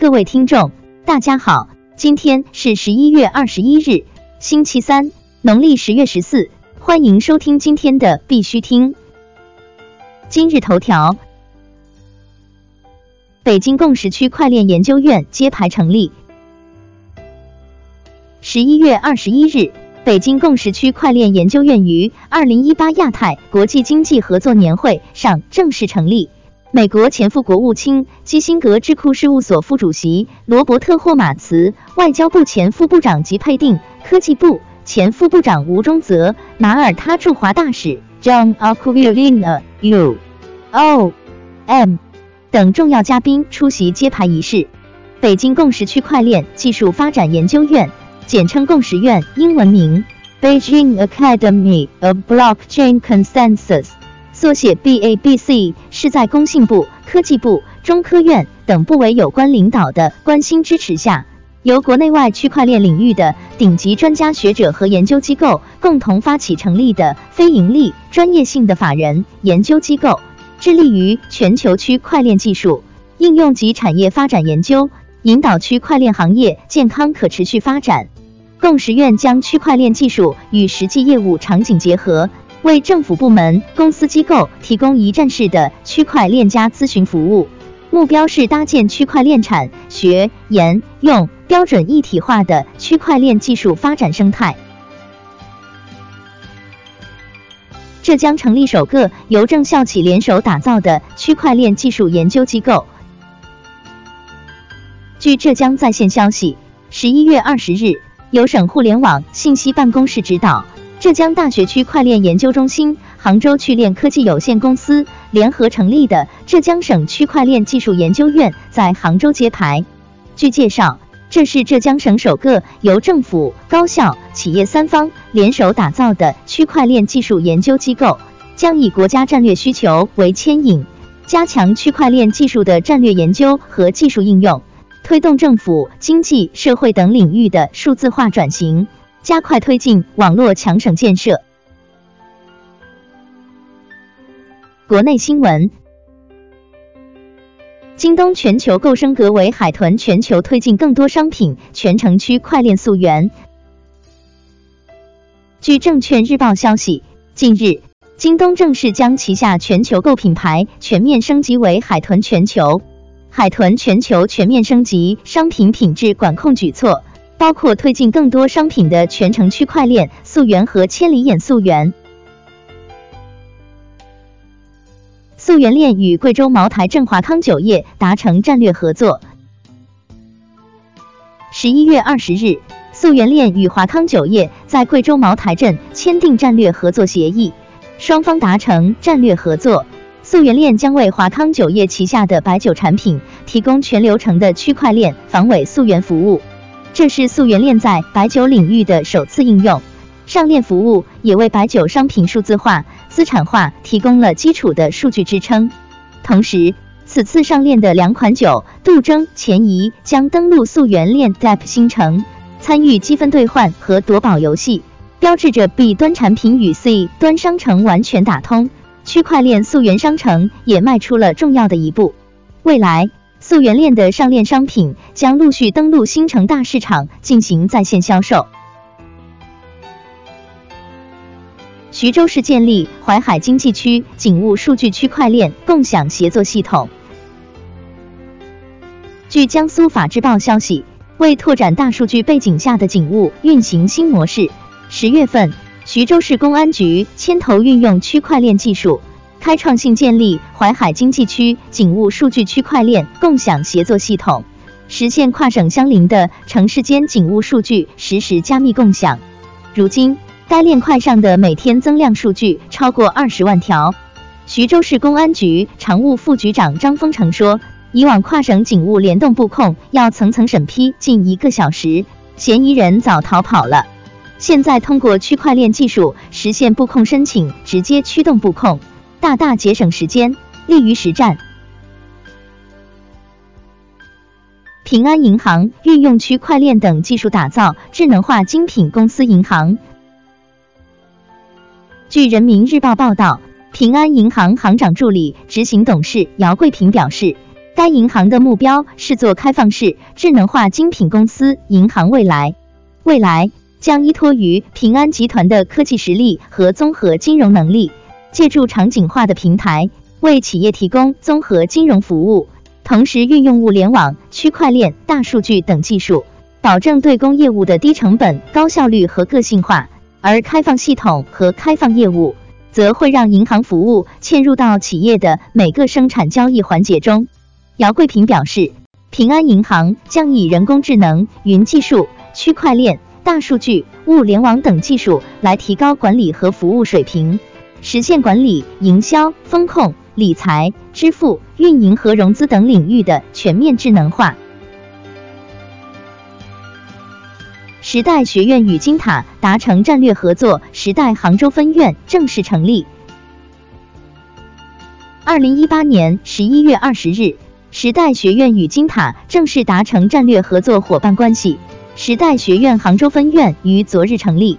各位听众，大家好，今天是十一月二十一日，星期三，农历十月十四，欢迎收听今天的必须听。今日头条：北京共识区块链研究院揭牌成立。十一月二十一日，北京共识区块链研究院于二零一八亚太国际经济合作年会上正式成立。美国前副国务卿基辛格智库事务所副主席罗伯特霍马茨、外交部前副部长吉佩定、科技部前副部长吴中泽、马耳他驻华大使 John Aquilina U O M 等重要嘉宾出席揭牌仪式。北京共识区块链技术发展研究院，简称共识院，英文名 Beijing Academy of Blockchain Consensus。缩写 BABC 是在工信部、科技部、中科院等部委有关领导的关心支持下，由国内外区块链领域的顶级专家学者和研究机构共同发起成立的非盈利、专业性的法人研究机构，致力于全球区块链技术应用及产业发展研究，引导区块链行业健康可持续发展。共识院将区块链技术与实际业务场景结合。为政府部门、公司机构提供一站式的区块链加咨询服务，目标是搭建区块链产学研用标准一体化的区块链技术发展生态。浙江成立首个由政校企联手打造的区块链技术研究机构。据浙江在线消息，十一月二十日，由省互联网信息办公室指导。浙江大学区块链研究中心、杭州趣链科技有限公司联合成立的浙江省区块链技术研究院在杭州揭牌。据介绍，这是浙江省首个由政府、高校、企业三方联手打造的区块链技术研究机构，将以国家战略需求为牵引，加强区块链技术的战略研究和技术应用，推动政府、经济社会等领域的数字化转型。加快推进网络强省建设。国内新闻：京东全球购升格为海豚全球，推进更多商品全程区块链溯源。据证券日报消息，近日，京东正式将旗下全球购品牌全面升级为海豚全球。海豚全球全面升级商品品质管控举措。包括推进更多商品的全程区块链溯源和千里眼溯源。溯源链与贵州茅台镇华康酒业达成战略合作。十一月二十日，溯源链与华康酒业在贵州茅台镇签订战略合作协议，双方达成战略合作。溯源链将为华康酒业旗下的白酒产品提供全流程的区块链防伪溯源服务。这是溯源链在白酒领域的首次应用，上链服务也为白酒商品数字化、资产化提供了基础的数据支撑。同时，此次上链的两款酒杜征、前移将登陆溯源链 DApp 新城，参与积分兑换和夺宝游戏，标志着 B 端产品与 C 端商城完全打通，区块链溯源商城也迈出了重要的一步。未来。溯源链的上链商品将陆续登陆新城大市场进行在线销售。徐州市建立淮海经济区警务数据区块链共享协作系统。据江苏法制报消息，为拓展大数据背景下的警务运行新模式，十月份，徐州市公安局牵头运用区块链技术。开创性建立淮海经济区警务数据区块链共享协作系统，实现跨省相邻的城市间警务数据实时加密共享。如今，该链块上的每天增量数据超过二十万条。徐州市公安局常务副局长张峰成说，以往跨省警务联动布控要层层审批近一个小时，嫌疑人早逃跑了。现在通过区块链技术实现布控申请直接驱动布控。大大节省时间，利于实战。平安银行运用区块链等技术打造智能化精品公司银行。据人民日报报道，平安银行行长助理、执行董事姚桂平表示，该银行的目标是做开放式智能化精品公司银行未来，未来将依托于平安集团的科技实力和综合金融能力，借助场景化的平台为企业提供综合金融服务，同时运用物联网、区块链、大数据等技术，保证对公业务的低成本、高效率和个性化。而开放系统和开放业务则会让银行服务嵌入到企业的每个生产交易环节中。姚桂平表示，平安银行将以人工智能、云技术、区块链、大数据、物联网等技术来提高管理和服务水平，实现管理、营销、风控、理财、支付、运营和融资等领域的全面智能化。时代学院与金塔达成战略合作，时代杭州分院正式成立。二零一八年十一月二十日。时代学院与金塔正式达成战略合作伙伴关系。时代学院杭州分院于昨日成立，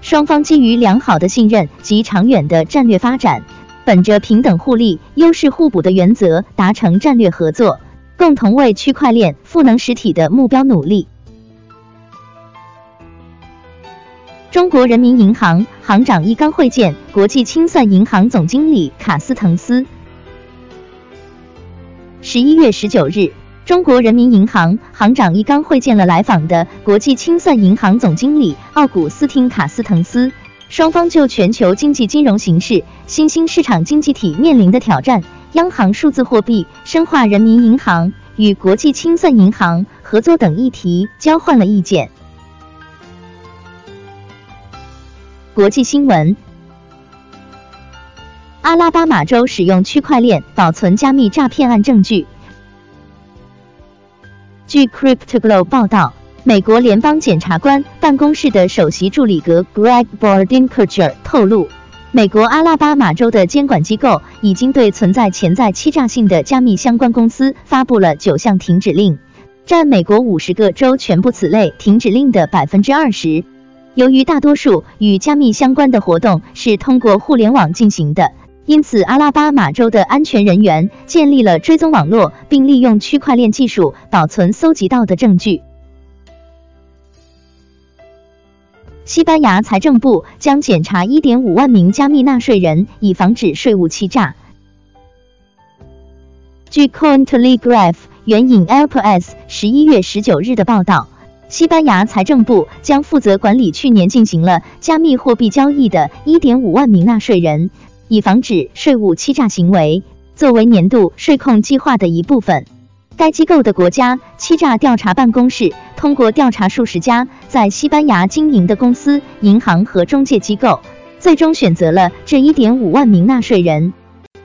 双方基于良好的信任及长远的战略发展，本着平等互利、优势互补的原则达成战略合作，共同为区块链赋能实体的目标努力。中国人民银行行长易纲会见国际清算银行总经理卡斯滕斯。十一月十九日，中国人民银行行长易纲会见了来访的国际清算银行总经理奥古斯汀卡斯滕斯，双方就全球经济金融形势、新兴市场经济体面临的挑战、央行数字货币、深化人民银行与国际清算银行合作等议题交换了意见。国际新闻。阿拉巴马州使用区块链保存加密诈骗案证据。据 CryptoGlobe 报道，美国联邦检察官办公室的首席助理格 Greg Bordinkircher 透露，美国阿拉巴马州的监管机构已经对存在潜在欺诈性的加密相关公司发布了九项停止令，占美国五十个州全部此类停止令的百分之二十。由于大多数与加密相关的活动是通过互联网进行的。因此，阿拉巴马州的安全人员建立了追踪网络，并利用区块链技术保存搜集到的证据。西班牙财政部将检查1.5万名加密纳税人，以防止税务欺诈。据 Cointelegraph 援引 LPS 十一月十九日的报道，西班牙财政部将负责管理去年进行了加密货币交易的1.5万名纳税人。以防止税务欺诈行为，作为年度税控计划的一部分，该机构的国家欺诈调查办公室通过调查数十家在西班牙经营的公司、银行和中介机构，最终选择了这一点五万名纳税人。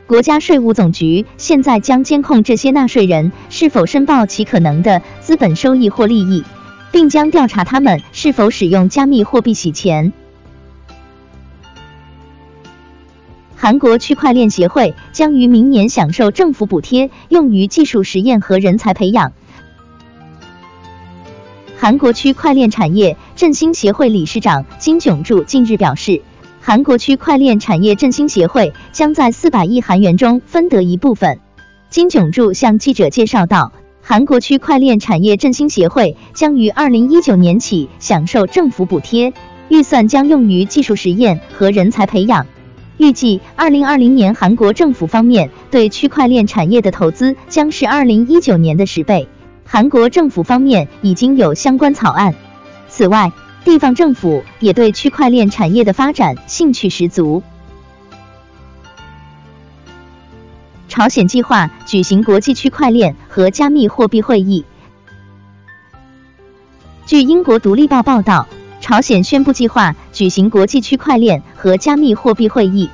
国家税务总局现在将监控这些纳税人是否申报其可能的资本收益或利益，并将调查他们是否使用加密货币洗钱。韩国区块链协会将于明年享受政府补贴，用于技术实验和人才培养。韩国区块链产业振兴协会理事长金炯柱近日表示，韩国区块链产业振兴协会将在四百亿韩元中分得一部分。金炯柱向记者介绍道，韩国区块链产业振兴协会将于二零一九年起享受政府补贴，预算将用于技术实验和人才培养。预计二零二零年韩国政府方面对区块链产业的投资将是二零一九年的十倍。韩国政府方面已经有相关草案。此外，地方政府也对区块链产业的发展兴趣十足。朝鲜计划举行国际区块链和加密货币会议。据英国独立报报道。朝鲜宣布计划举行国际区块链和加密货币会议。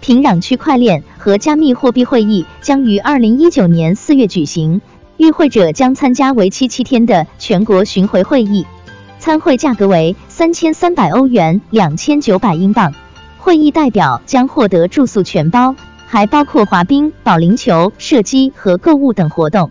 平壤区块链和加密货币会议将于二零一九年四月举行，与会者将参加为期七天的全国巡回会议，参会价格为三千三百欧元，两千九百英镑。会议代表将获得住宿全包，还包括滑冰、保龄球、射击和购物等活动。